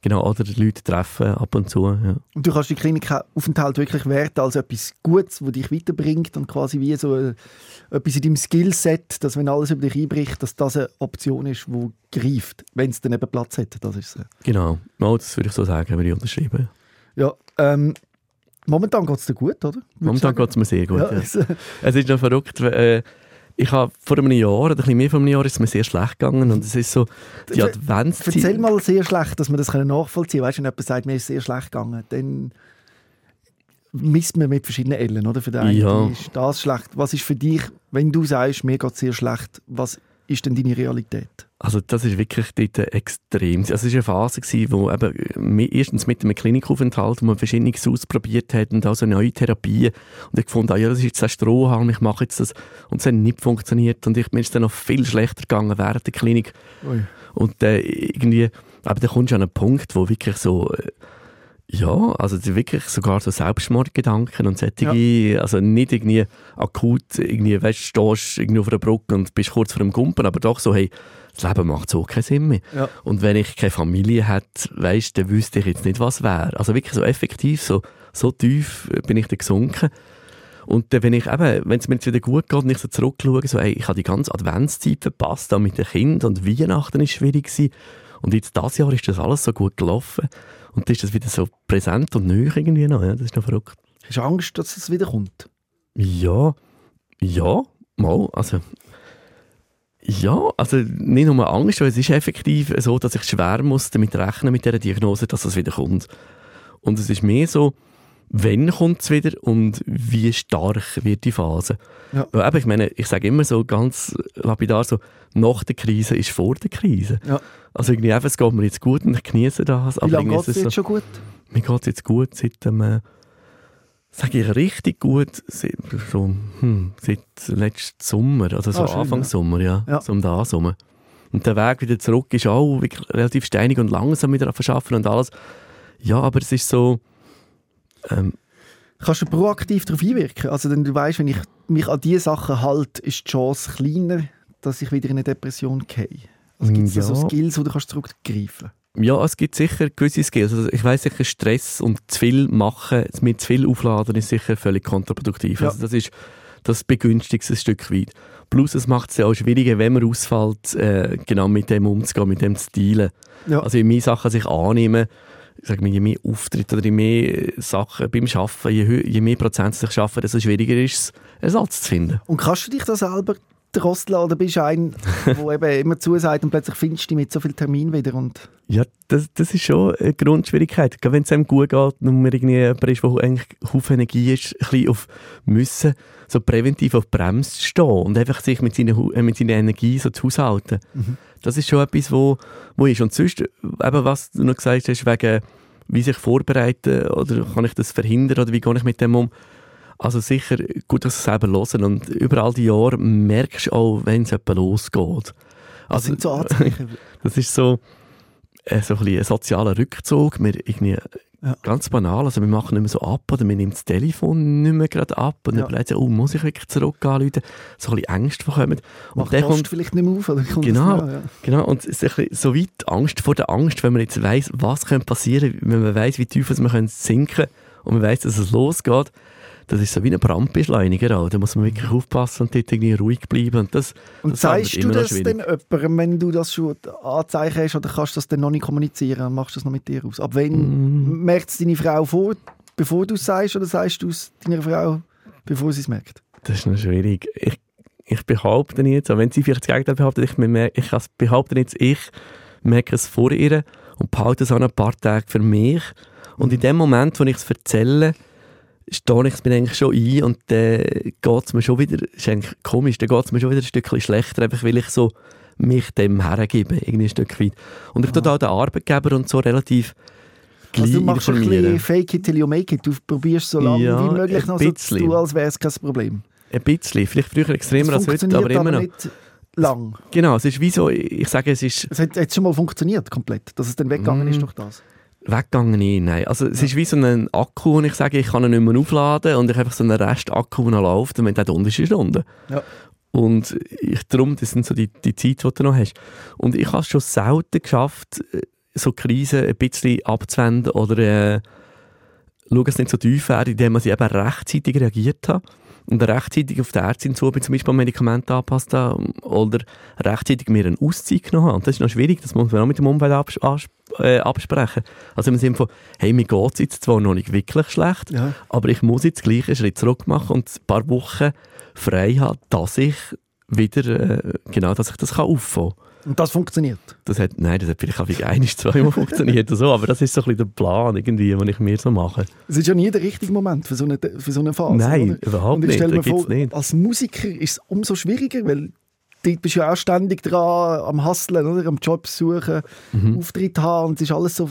genau, oder die Leute treffen ab und zu, ja. Und du kannst die Klinikaufenthalt wirklich werten als etwas Gutes, das dich weiterbringt und quasi wie so äh, etwas in deinem Skillset, dass wenn alles über dich einbricht, dass das eine Option ist, die greift, wenn es dann eben Platz hat. Das ist es. Genau, ja, das würde ich so sagen, würde ich unterschreiben. Ja, ähm, momentan geht es dir gut, oder? Momentan geht es mir sehr gut. Ja, Ja, es- Es ist noch verrückt, äh, ich habe vor einem Jahr, oder ein bisschen mehr vor einem Jahr, ist es mir sehr schlecht gegangen und es ist so, die Adventszeit... Erzähl mal sehr schlecht, dass wir das nachvollziehen können. Weißt du, wenn jemand sagt, mir ist sehr schlecht gegangen, dann misst man mit verschiedenen Ellen, oder? Für den einen Ja. ist das schlecht. Was ist für dich, wenn du sagst, mir geht es sehr schlecht, was ist denn deine Realität? Also das ist wirklich dort extrem. Also es war eine Phase, gewesen, wo eben mi- erstens mit einem Klinikaufenthalt, wo man Verschiedenes ausprobiert hat und auch so neue Therapien und ich fand, ah, ja, das ist jetzt ein Strohhalm, ich mache jetzt das und es hat nicht funktioniert und ich, mir ist es dann noch viel schlechter gegangen während der Klinik Ui. und äh, irgendwie, aber da kommst du an einen Punkt, wo wirklich so, äh, ja, also wirklich sogar so Selbstmordgedanken und solche, also nicht irgendwie akut, irgendwie, weißt du, stehst irgendwie auf einer Brücke und bist kurz vor dem Gumpen, aber doch so, hey, das Leben macht so keinen Sinn mehr. Ja. Und wenn ich keine Familie hätte, weißt, dann wüsste ich jetzt nicht, was wäre. Also wirklich so effektiv, so, so tief bin ich da gesunken. Und dann, wenn ich eben, wenn es mir jetzt wieder gut geht und ich so zurückschaue, so, ey, ich habe die ganze Adventszeit verpasst, auch mit den Kindern und Weihnachten ist schwierig gewesen. Und jetzt dieses Jahr ist das alles so gut gelaufen. Und dann ist das wieder so präsent und neu irgendwie noch, ja, das ist noch verrückt. Hast du Angst, dass es wieder kommt? Ja, ja, mal, also ja, also nicht nur Angst, weil es ist effektiv so, dass ich schwer muss damit rechnen mit dieser Diagnose, dass es wieder kommt. Und es ist mehr so, wenn kommt es wieder und wie stark wird die Phase. Ja. Weil eben, ich meine, ich sage immer so ganz lapidar so, nach der Krise ist vor der Krise. Ja. Also irgendwie einfach, es geht mir jetzt gut und ich genieße das. Wie lange geht es dir so- jetzt schon gut? mir geht es jetzt gut seit dem, äh, sage ich richtig gut, seit, so, hm, seit letzten Sommer, also so Ah, schön, Anfang ja. Sommer, ja, Ja. so um da Sommer. Und der Weg wieder zurück ist auch relativ steinig und langsam wieder verschaffen und alles. Ja, aber es ist so, ähm, Kannst du proaktiv darauf einwirken? Also, wenn du weißt, wenn ich mich an diese Sachen halte, ist die Chance kleiner, dass ich wieder in eine Depression gehe. Also gibt es Ja. so Skills, wo du kannst zurückgreifen Ja, es gibt sicher gewisse Skills. Also ich weiss sicher, Stress und zu viel machen, mit zu viel aufladen, ist sicher völlig kontraproduktiv. Ja. Also das ist das begünstigt ein Stück weit. Plus es macht es ja auch schwieriger, wenn man ausfällt, äh, genau mit dem umzugehen, mit dem zu dealen. Ja. Also je mehr Sachen sich annehmen, ich sage mal, je mehr Auftritte oder je mehr äh, Sachen beim Arbeiten, je, je mehr Prozent sich schaffen, desto schwieriger ist es, Ersatz zu finden. Und kannst du dich da selber drosseln oder bist du ein, der eben immer zusagt und plötzlich findest du dich mit so viel Termin wieder und Ja, das, das ist schon eine Grundschwierigkeit. Gerade wenn es einem gut geht und man irgendwie jemand ist, der eigentlich Haufen Energie ist, ein bisschen auf müssen, so präventiv auf die Bremse stehen und einfach sich mit seiner, äh, mit seiner Energie so zu haushalten. Das ist schon etwas, wo, wo ist. Und sonst, eben was du noch gesagt hast, wegen wie sich vorbereiten oder kann ich das verhindern oder wie gehe ich mit dem um? Also sicher gut, dass sie selber hören und über all die Jahre merkst du auch, wenn es etwa losgeht. was sind so? Das ist so, äh, so ein, ein sozialer Rückzug. Wir irgendwie, Ja. Ganz banal, also wir machen nicht mehr so ab oder wir nehmen das Telefon nicht mehr gerade ab und Ja. dann oh, muss ich wirklich zurück anrufen? So ein bisschen Ängste bekommen. Und Macht die Post kommt, vielleicht nicht mehr auf? Oder kommt Genau. Das, ja, genau, und es ist ein bisschen so weit Angst vor der Angst, wenn man jetzt weiss, was könnte passieren, wenn man weiss, wie tief man können sinken und man weiss, dass es losgeht. Das ist so wie ein Brandbeschleuniger auch. Da muss man wirklich aufpassen und dort irgendwie ruhig bleiben. Und das, Und das zeigst du das denn jemandem, wenn du das schon Anzeichen hast, oder kannst du das dann noch nicht kommunizieren und machst das noch mit dir aus? Ab wenn Mm. merkt es deine Frau vor, bevor du es sagst, oder sagst du es deiner Frau, bevor sie es merkt? Das ist noch schwierig. Ich, ich behaupte jetzt, auch wenn sie vielleicht das Gegenteil behauptet, ich, mer- ich behaupte jetzt, ich merke es vor ihr und behalte es auch ein paar Tage für mich. Und in dem Moment, wo ich es erzähle, stehe ich es mir eigentlich schon ein und dann geht es mir schon wieder, ist eigentlich komisch, dann geht es mir schon wieder ein Stückchen schlechter, einfach weil ich so mich dem hergebe, irgendwie ein Stück weit. Und ich tue auch den Arbeitgeber und so relativ Also du machst ein bisschen fake it till you make it. Du probierst so lange Ja, wie möglich noch so zu tun, als wäre es kein Problem. Ein bisschen, vielleicht früher extremer als heute, aber immer noch. nicht lang. Genau, es ist wie so, ich sage, es ist Es hat jetzt schon mal funktioniert, komplett, dass es dann weggegangen Mm. ist durch das. Weggegangen, nie, nein. Also es ist wie so ein Akku, und ich sage, ich kann ihn nicht mehr aufladen und ich habe einfach so einen Rest-Akku, der noch läuft und wenn der unten ist, ist unten. Ja. Und ich, darum, das sind so die, die Zeit, die du noch hast. Und ich habe es schon selten geschafft, so Krisen ein bisschen abzuwenden oder äh, schauen, es nicht so tief wäre, indem man sie eben rechtzeitig reagiert hat und rechtzeitig auf die Ärztin zu bin, zum Beispiel Medikamente angepasst habe oder rechtzeitig mir eine Auszeit genommen habe. Und das ist noch schwierig, das muss man auch mit dem Umfeld abs äh, absprechen. Also im Sinne von, hey, mir geht es jetzt zwar noch nicht wirklich schlecht, Ja. aber ich muss jetzt gleich einen Schritt zurück machen und ein paar Wochen frei haben, dass ich wieder, äh, genau, dass ich das kann auffangen kann. Und das funktioniert. Das hat, nein, das hat vielleicht auch wie ein, zweimal funktioniert oder so, aber das ist so ein bisschen der Plan irgendwie, den ich mir so mache. Es ist ja nie der richtige Moment für so eine, für so eine Phase. Nein, oder? überhaupt Und ich nicht, stelle mir vor, nicht. als Musiker ist es umso schwieriger, weil dort bist du ja auch ständig dran, am Hustlen, oder? am Job suchen, Mhm. Auftritt haben und es ist alles so,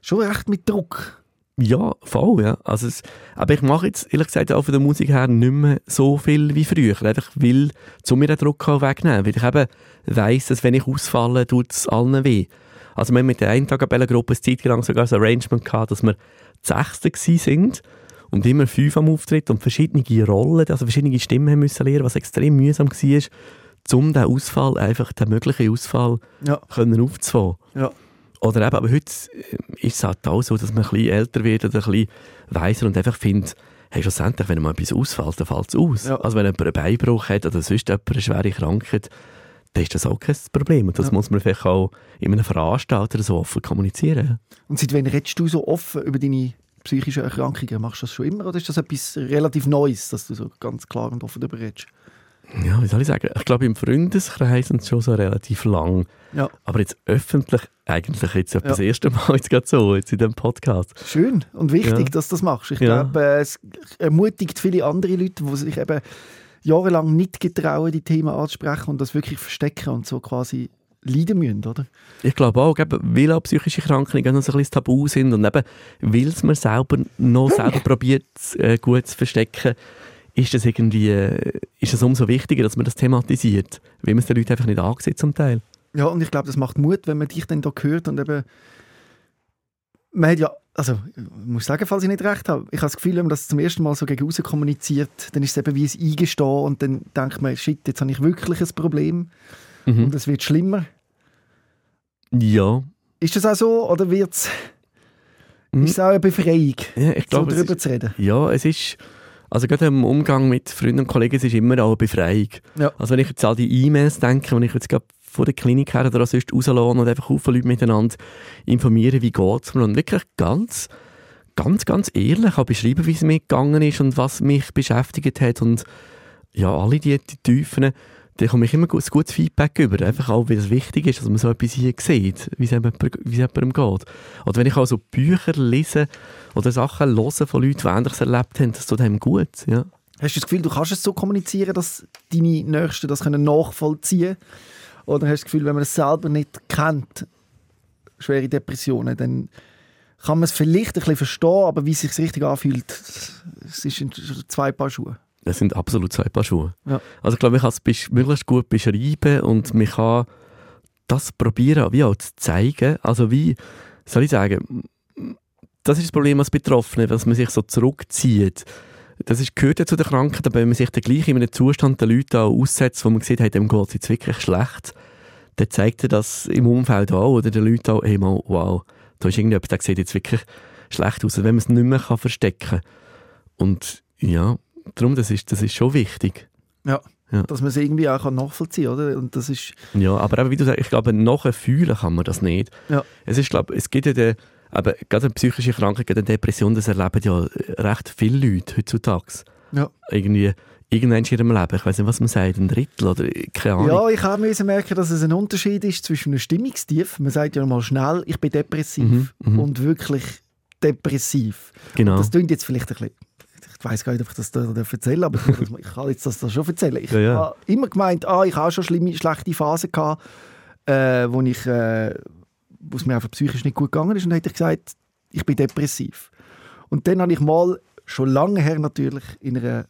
schon recht mit Druck. Ja, voll, ja. Also es, aber ich mache jetzt, ehrlich gesagt, auch von der Musik her nicht mehr so viel wie früher. Einfach weil, zu mir den Druck auch wegnehmen. Weil ich eben weiss, dass wenn ich ausfalle, tut es allen weh. Also wir haben mit der Eintagabellengruppe eine Zeit lang sogar ein Arrangement gehabt, dass wir die Sechste sind und immer fünf am Auftritt und verschiedene Rollen, also verschiedene Stimmen haben müssen lernen, was extrem mühsam war, um den Ausfall, einfach den möglichen Ausfall Ja, können aufzufangen. ja. Oder eben, aber heute äh, ist es halt auch so, dass man ein bisschen älter wird oder ein bisschen weiser und einfach findet, hey, schlussendlich, wenn mal etwas ausfällt, dann fällt es aus. Ja. Also wenn jemand einen Beinbruch hat oder sonst jemand eine schwere Krankheit, dann ist das auch kein Problem. Und das Ja. muss man vielleicht auch in einem Veranstalter so offen kommunizieren. Und seit wann redest du so offen über deine psychischen Erkrankungen? Machst du das schon immer oder ist das etwas relativ Neues, dass du so ganz klar und offen darüber redest? Ja, wie soll ich sagen? Ich glaube, im Freundeskreis sind es schon so relativ lang. Ja, Aber jetzt öffentlich eigentlich jetzt Ja. das erste Mal jetzt gerade so, jetzt in diesem Podcast. schön und wichtig, Ja. dass du das machst. Ich Ja. glaube, äh, es ermutigt viele andere Leute, die sich eben jahrelang nicht getrauen, die Themen anzusprechen und das wirklich verstecken und so quasi leiden müssen, oder? Ich glaube auch, weil auch psychische Krankheiten noch so ein bisschen Tabu sind und eben, weil es man selber noch selber probiert, äh, gut zu verstecken, ist das irgendwie, ist es umso wichtiger, dass man das thematisiert, weil man es den Leuten einfach nicht ansieht zum Teil. Ja, und ich glaube, das macht Mut, wenn man dich dann da hört und eben man hat ja, also ich muss sagen, falls ich nicht recht habe, ich habe das Gefühl, wenn man das zum ersten Mal so gegen außen kommuniziert, dann ist es eben wie ein Eingestehen und dann denkt man, shit, jetzt habe ich wirklich ein Problem Mhm. und es wird schlimmer. Ja. Ist das auch so oder wird's, Mhm. ist es auch eine Befreiung, ja ich so glaube, es darüber ist, zu reden? ja, es ist, also gerade im Umgang mit Freunden und Kollegen, ist immer auch eine Befreiung. Ja. Also wenn ich jetzt an die E-Mails denke, wenn ich jetzt gerade von der Klinik her oder auch sonst rauslasse und einfach viele Leute miteinander informieren, wie geht es mir und wirklich ganz, ganz, ganz ehrlich auch beschreiben, wie es mir gegangen ist und was mich beschäftigt hat und ja, alle die, die Tiefen, da komme ich immer ein gutes Feedback über. Einfach auch, wie es wichtig ist, dass man so etwas hier sieht, wie es jemandem geht. Oder wenn ich auch so Bücher lese oder Sachen höre von Leuten, die Ähnliches erlebt haben, das tut einem gut. Ja. Hast du das Gefühl, du kannst es so kommunizieren, dass deine Nächsten das nachvollziehen können? Oder hast du das Gefühl, wenn man es selber nicht kennt, schwere Depressionen, dann kann man es vielleicht ein bisschen verstehen, aber wie es sich richtig anfühlt, es ist zwei Paar Schuhe. Das sind absolut zwei Paar Schuhe. Ja. Also ich glaube, ich kann es möglichst gut beschreiben und man kann das probieren, wie auch zu zeigen. Also wie, soll ich sagen, das ist das Problem als Betroffene, dass man sich so zurückzieht. Das ist, gehört ja zu der Krankheit, aber wenn man sich dann gleich in einem Zustand der Leute auch aussetzt, wo man sieht, hey, dem geht es jetzt wirklich schlecht, dann zeigt er das im Umfeld auch oder den Leuten auch, hey, mal, wow, da ist irgendjemand, der sieht jetzt wirklich schlecht aus, wenn man es nicht mehr kann verstecken kann. Und ja, darum, das ist, das ist schon wichtig. Dass man es irgendwie auch nachvollziehen kann, oder? Und das ist, Ja, aber eben, wie du sagst, ich glaube, nachher fühlen kann man das nicht. Ja. Es ist, glaube es gibt ja den, aber gerade eine psychische Krankheit, eine Depression, das erleben ja recht viele Leute heutzutage. Ja. Irgendwie, irgendwann in ihrem Leben, ich weiß nicht, was man sagt, ein Drittel oder keine Ahnung. ja, ich habe müssen merken, dass es ein Unterschied ist zwischen einem Stimmungstief, man sagt ja mal schnell, ich bin depressiv, Mhm, mhm. und wirklich depressiv. genau. Das klingt jetzt vielleicht ein bisschen. Ich weiß gar nicht, ob ich das da erzählen aber ich, kann jetzt das da schon erzählen. Ich Ja, ja. habe immer gemeint, ah, ich habe schon schlimme, schlechte Phasen gehabt, äh, wo ich, äh, wo es mir einfach psychisch nicht gut gegangen ist. Und dann hätte ich gesagt, ich bin depressiv. Und dann habe ich mal, schon lange her natürlich, in einer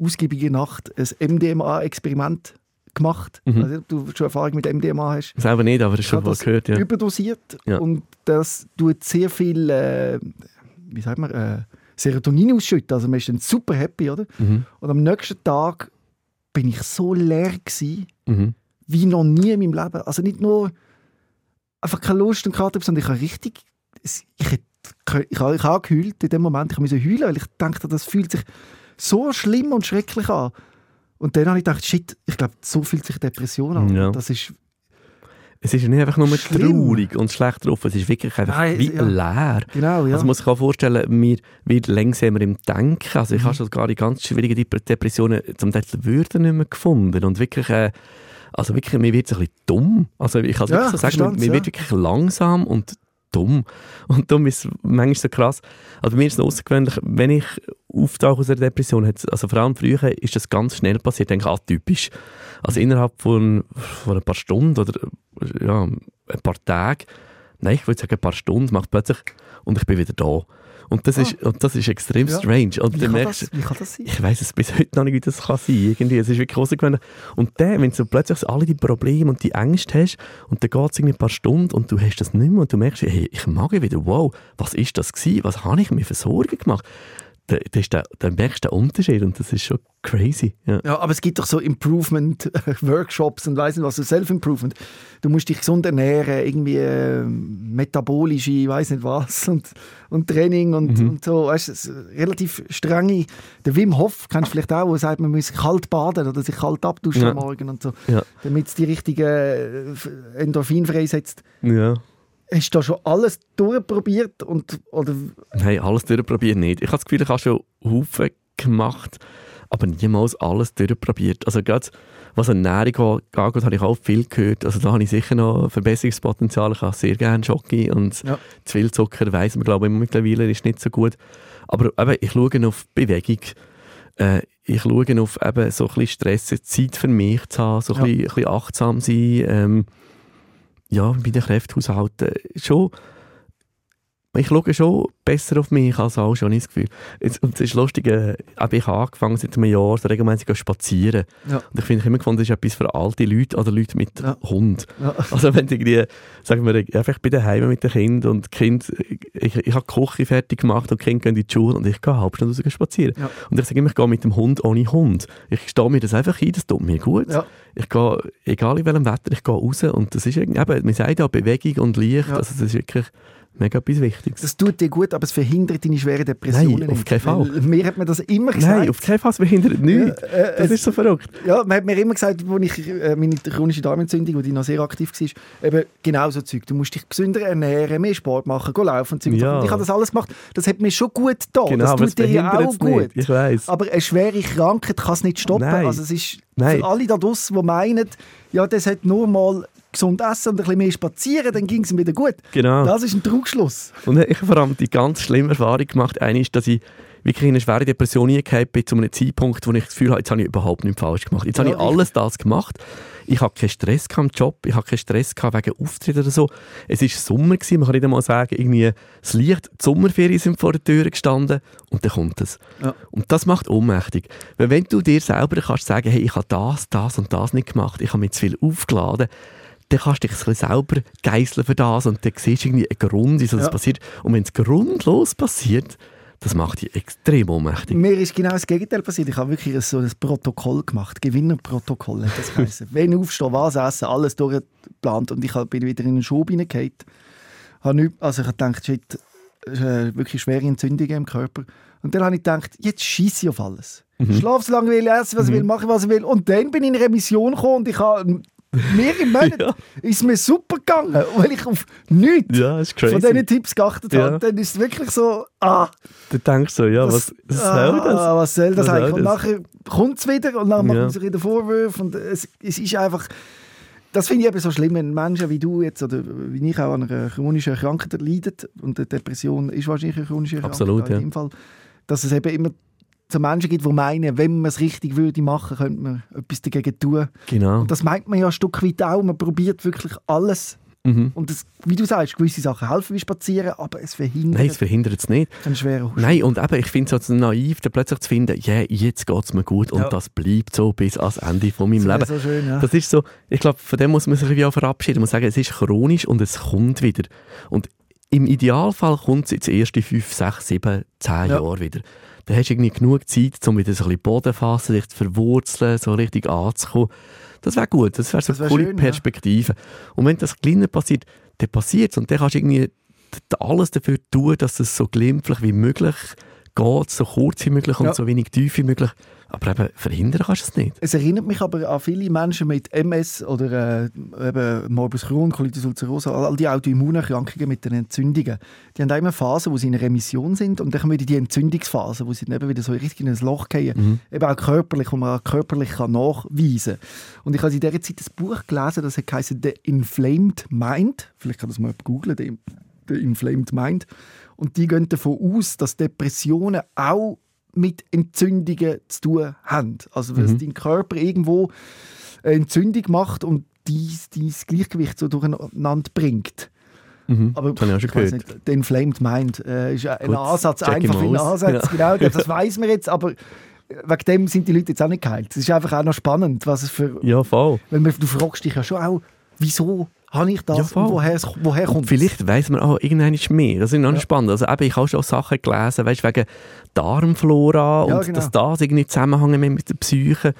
ausgiebigen Nacht ein MDMA-Experiment gemacht. Mhm. Also, ob du schon Erfahrung mit MDMA hast. Selber nicht, aber das Ich schon habe das gehört, ja. überdosiert Ja. und das tut sehr viel, äh, wie sagt man, äh, Serotonin ausschütten. Also man ist dann super happy, oder? Mhm. Und am nächsten Tag bin ich so leer gewesen, Mhm. wie noch nie in meinem Leben. Also nicht nur einfach keine Lust und Karte, sondern ich habe richtig, ich, hätte, ich, habe, ich habe geheult in dem Moment. Ich musste heulen, weil ich dachte, das fühlt sich so schlimm und schrecklich an. Und dann habe ich gedacht, shit, ich glaube, so fühlt sich Depression an. Ja. Das ist, Es ist nicht einfach nur Schlimm. traurig und schlecht drauf, es ist wirklich einfach Nein, wie ja. leer. genau, ja. Also muss ich auch vorstellen, mir wird langsamer im Denken. Also ich Mhm. habe schon gar die ganz schwierigen Dep- Depressionen zum Teil Wörter nicht mehr gefunden. Und wirklich, äh, also wirklich, mir wird es ein bisschen dumm. Also ich kann es Ja, wirklich so sagen, verstand's, mir ja. wird wirklich langsam und dumm. Und darum ist es manchmal so krass. Also bei mir ist es außergewöhnlich, wenn ich auftauche aus einer Depression, also vor allem früher ist das ganz schnell passiert, denke ich, atypisch. Also innerhalb von, von ein paar Stunden oder ja, ein paar Tagen, nein, ich würde sagen ein paar Stunden, macht plötzlich und ich bin wieder da. Und das, Ah. ist, und das ist extrem Ja. strange. Und wie, kann merkst das, wie kann das sein? ich weiß es bis heute noch nicht, wie das kann sein irgendwie. Es ist wirklich außergewöhnlich. Und dann, wenn du plötzlich so alle die Probleme und die Ängste hast und dann geht es ein paar Stunden und du hast das nicht mehr und du merkst, hey, ich mag wieder, wow, was ist das gewesen? Was habe ich mir für Sorgen gemacht? Dann, ist der, dann merkst du den Unterschied und das ist schon crazy. Ja. Ja, aber es gibt doch so Improvement-Workshops und weiss nicht was, so Self-Improvement. Du musst dich gesund ernähren, irgendwie äh, metabolische, weiß nicht was und, und Training und, Mhm. und so. Weißt, es ist relativ strenge. Der Wim Hof kennst du vielleicht auch, der sagt, man muss kalt baden oder sich kalt abduschen Ja. am Morgen und so, Ja. damit es die richtigen äh, Endorphin freisetzt. ja. Hast du da schon alles durchprobiert und oder Nein, alles durchprobiert nicht. Ich habe das Gefühl, ich habe schon Haufen gemacht, aber niemals alles durchprobiert. Also gerade was Ernährung angeht, habe ich auch viel gehört. Also da habe ich sicher noch Verbesserungspotenzial. Ich habe sehr gerne Schoki und Ja. zu viel Zucker, weiss man glaube ich mittlerweile, ist nicht so gut. Aber eben, ich schaue auf Bewegung. Äh, ich schaue auf eben so ein bisschen Stress, Zeit für mich zu haben, so ein, Ja. bisschen, ein bisschen achtsam sein. Ähm, ja, bei den Kräften haushalten. Schon ich schaue schon besser auf mich als auch schon, das Gefühl. Jetzt, und es ist lustig, äh, ich habe angefangen seit einem Jahr so regelmäßig zu spazieren. Ja. Und ich finde, ich immer gefunden, das ist etwas für alte Leute oder Leute mit Ja. Hund. Ja. Also wenn irgendwie, sagen wir, einfach bei daheim mit den Kindern und Kind, ich, ich habe die Küche fertig gemacht und die Kinder gehen in die Schule und ich gehe eine halbe Stunde raus spazieren. Ja. Und ich sage immer, ich gehe mit dem Hund ohne Hund. Ich stehe mir das einfach ein, das tut mir gut. Ich gehe, egal in welchem Wetter, ich gehe raus und das ist irgendwie, eben, man sagt ja Bewegung und Licht, also das ist wirklich mega etwas Wichtiges. Das tut dir gut, aber es verhindert deine schweren Depressionen Nein, auf nicht. keinen Fall. Weil Mir hat man das immer gesagt. Nein, auf keinen Fall, es behindert nichts. Ja, äh, das es- ist so verrückt. Ja, man hat mir immer gesagt, als ich äh, meine chronische Darmentzündung, die noch sehr aktiv war, eben genau so Zeug. Du musst dich gesünder ernähren, mehr Sport machen, gehen laufen und Zeug. Ja. Und ich habe das alles gemacht. Das hat mir schon gut getan. Genau, das tut dir auch gut. Ich weiss. Aber eine schwere Krankheit kann es nicht stoppen. Nein. Also es ist Nein. für alle da draussen, die meinen, ja, das hat nur mal gesund essen und ein bisschen mehr spazieren, dann ging es ihm wieder gut. Genau. Das ist ein Trugschluss. Und ich habe vor allem die ganz schlimme Erfahrung gemacht. Eine ist, dass ich wirklich in eine schwere Depression hineingekommen bin, zu einem Zeitpunkt, wo ich das Gefühl habe, jetzt habe ich überhaupt nichts falsch gemacht. Jetzt habe Ja, ich alles das gemacht. Ich habe keinen Stress im Job, ich habe keinen Stress wegen Auftritt oder so. Es war Sommer, gewesen, man kann nicht einmal sagen, irgendwie das Licht, die Sommerferien sind vor der Tür gestanden und dann kommt es. Ja. Und das macht ohnmächtig. Weil wenn du dir selber kannst sagen, hey, ich habe das, das und das nicht gemacht, ich habe mir zu viel aufgeladen, dann kannst du dich ein bisschen selber geißeln für das und dann siehst du irgendwie einen Grund, wieso das Ja. passiert. Und wenn es grundlos passiert, das macht dich extrem ohnmächtig. Mir ist genau das Gegenteil passiert. Ich habe wirklich so ein Protokoll gemacht. Gewinnerprotokoll hat das geheißen. Wenn aufstehen, was essen, alles durchgeplant. Und ich hab- bin wieder in einen Schub nicht- Also ich habe gedacht, shit, äh, wirklich schwere Entzündungen im Körper. Und dann habe ich gedacht, jetzt schieße ich auf alles. Schlaf so lange ich will, esse was ich will, mache was ich will. Und dann bin ich in eine Remission gekommen und ich habe mehrere Monate Ja. ist mir super gegangen, weil ich auf nichts Ja, das von diesen Tipps geachtet Ja. habe. Dann ist es wirklich so, ah, Du denkst so, ja, was, was soll das? Ah, was soll das Was eigentlich? soll Und das? nachher kommt es wieder und dann machen sie wieder Vorwürfe. Und es, es ist einfach. Das finde ich eben so schlimm, wenn Menschen wie du jetzt oder wie ich auch an einer chronischen Krankheit leiden und eine Depression ist wahrscheinlich eine chronische Krankheit Absolut, in ja. dem Fall, dass es eben immer so Menschen gibt, die meinen, wenn man es richtig würde machen, könnte man etwas dagegen tun. Genau. Und das meint man ja ein Stück weit auch. Man probiert wirklich alles. Mhm. Und das, wie du sagst, gewisse Sachen helfen wie spazieren, aber es verhindert Nein, es verhindert es nicht. einen schweren Husten. Nein, und eben, ich finde es so naiv, dann plötzlich zu finden, ja, jetzt geht es mir gut und Ja. das bleibt so bis ans Ende von meinem Das Leben. so schön, ja. Das ist so, ich glaube, von dem muss man sich irgendwie auch verabschieden. Man muss sagen, es ist chronisch und es kommt wieder. Und im Idealfall kommt es jetzt die ersten fünf, sechs, sieben, zehn Ja. Jahre wieder. Dann hast du irgendwie genug Zeit, um wieder so ein bisschen Boden zu fassen, dich zu verwurzeln, so richtig anzukommen. Das wäre gut, das wäre so Das eine wär coole schön, ja. Perspektive. Und wenn das kleiner passiert, dann passiert es. Und dann kannst du irgendwie alles dafür tun, dass es so glimpflich wie möglich geht, so kurz wie möglich und Ja. so wenig tief wie möglich. Aber eben, verhindern kannst du es nicht. Es erinnert mich aber an viele Menschen mit MS oder äh, eben Morbus Crohn, Colitis ulcerosa, all die Autoimmunerkrankungen mit den Entzündungen. Die haben immer Phasen, wo sie in Remission sind und dann kommen wieder die Entzündungsphase, wo sie dann eben wieder so richtig in ein Loch fallen. Eben auch körperlich, wo man auch körperlich kann nachweisen kann. Und ich habe in dieser Zeit ein Buch gelesen, das geheißen «The Inflamed Mind». Vielleicht kann das mal googeln, «The The Inflamed Mind». Und die gehen davon aus, dass Depressionen auch mit Entzündungen zu tun haben. Also, dass Mhm. dein Körper irgendwo eine Entzündung macht und dies, dies Gleichgewicht so durcheinander bringt. Mhm. Aber das habe ich auch schon gehört. nicht, der Inflamed Mind äh, ist ein Gut, Ansatz, einfach ein. Ansatz, Ja. genau, das weiß man jetzt, aber wegen dem sind die Leute jetzt auch nicht geheilt. Es ist einfach auch noch spannend, was es für... Ja, voll. Weil man, du fragst dich ja schon auch, wieso habe ich das Ja, woher, woher kommt vielleicht weiss man auch irgendwann mehr. Das ist noch Ja. spannend. Also eben, ich habe schon Sachen gelesen, weißt, wegen Darmflora Ja, und genau. dass das irgendwie zusammenhängt mit- mit der Psyche.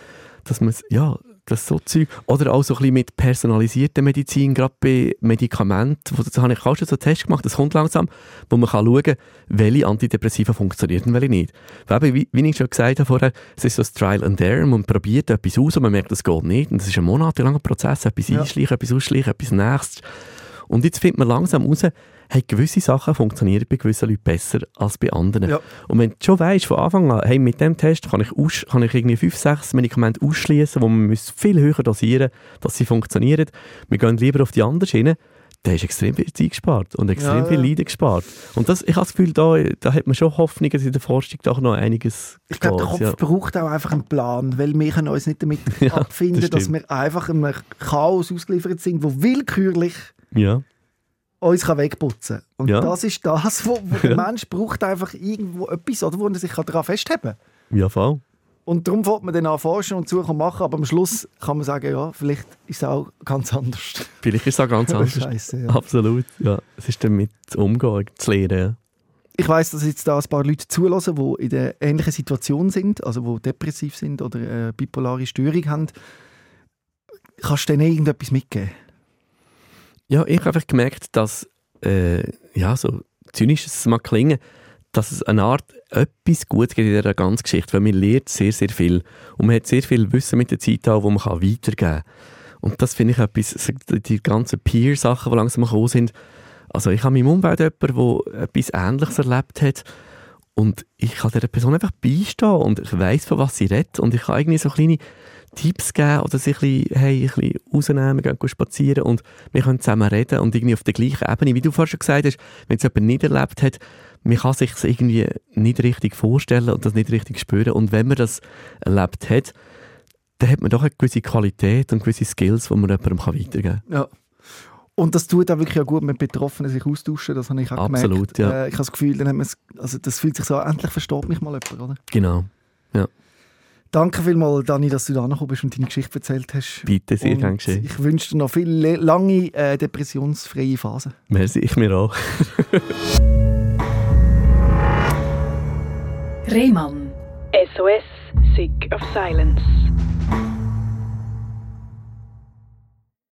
Dass man, ja, das so Zeug. Oder auch so ein bisschen mit personalisierter Medizin, gerade bei Medikamenten. Wo- Da habe ich auch schon so einen Test gemacht, das kommt langsam, wo man kann schauen kann, welche Antidepressiva funktionieren und welche nicht. Weil eben, wie, wie ich schon gesagt habe vorher, es ist so das Trial and Error, man probiert etwas aus und man merkt, das geht nicht. Und das ist ein monatelanger Prozess, etwas Ja. einschleichen, etwas ausschleichen, etwas nächstes. Und jetzt findet man langsam heraus, hey, gewisse Sachen funktionieren bei gewissen Leuten besser als bei anderen. Ja. Und wenn du schon weißt von Anfang an, hey, mit dem Test kann ich, aus, kann ich irgendwie fünf, sechs Medikamente ausschließen, wo man muss viel höher dosieren dass sie funktionieren. Wir gehen lieber auf die andere Schiene. Da hast du extrem viel Zeit gespart und extrem Ja, viel. Leiden gespart. Und das, ich habe das Gefühl, da, da hat man schon Hoffnung, dass in der Forschung doch noch einiges Ich glaube, der Kopf ja. braucht auch einfach einen Plan, weil wir können uns nicht damit Ja, abfinden, das dass wir einfach einem Chaos ausgeliefert sind, wo willkürlich Ja. Uns kann wegputzen kann. Und Ja. das ist das, wo, wo der. Mensch braucht einfach irgendwo etwas, oder, wo er sich daran festhalten kann. Ja, voll. Und darum fängt man dann an forschen und suchen und machen, aber am Schluss kann man sagen, ja, vielleicht ist es auch ganz anders. Vielleicht ist es auch ganz anders. Scheiße, ja. Absolut, ja. Es ist damit umgehen, zu lernen. Ich weiß, dass jetzt da ein paar Leute zulassen, die in der ähnlichen Situation sind, also die depressiv sind oder eine bipolare Störung haben. Kannst du denen irgendetwas mitgeben? Ja, ich habe einfach gemerkt, dass, äh, ja, so zynisch es mag klingen, dass es eine Art etwas Gutes gibt in dieser ganzen Geschichte, weil man lernt sehr, sehr viel. Und man hat sehr viel Wissen mit der Zeit auch, das man kann weitergeben kann. Und das finde ich etwas, die ganzen Peer-Sachen, die langsam gekommen sind. Also ich habe in meinem Umfeld jemanden, der etwas Ähnliches erlebt hat und ich kann dieser Person einfach beistehen und ich weiss, von was sie redet und ich kann irgendwie so kleine Tipps geben oder sich ein bisschen, hey, ein bisschen rausnehmen, gehen gehen spazieren und wir können zusammen reden und irgendwie auf der gleichen Ebene, wie du vorhin schon gesagt hast, wenn es jemand nicht erlebt hat, man kann sich es irgendwie nicht richtig vorstellen und das nicht richtig spüren und wenn man das erlebt hat, dann hat man doch eine gewisse Qualität und gewisse Skills, die man jemandem weitergeben kann. Ja. Und das tut auch wirklich auch gut mit Betroffenen sich austauschen, das habe ich auch Absolut, gemerkt. ja. Äh, ich habe das Gefühl, dann hat man es, also das fühlt sich so endlich versteht mich mal jemand, oder? Genau. Danke vielmals, Dani, dass du da gekommen bist und deine Geschichte erzählt hast. Bitte, sehr Und gern geschehen. Ich wünsche dir noch viele lange äh, depressionsfreie Phasen. Merci, ich mir auch. Rehmann. SOS, Sick of Silence.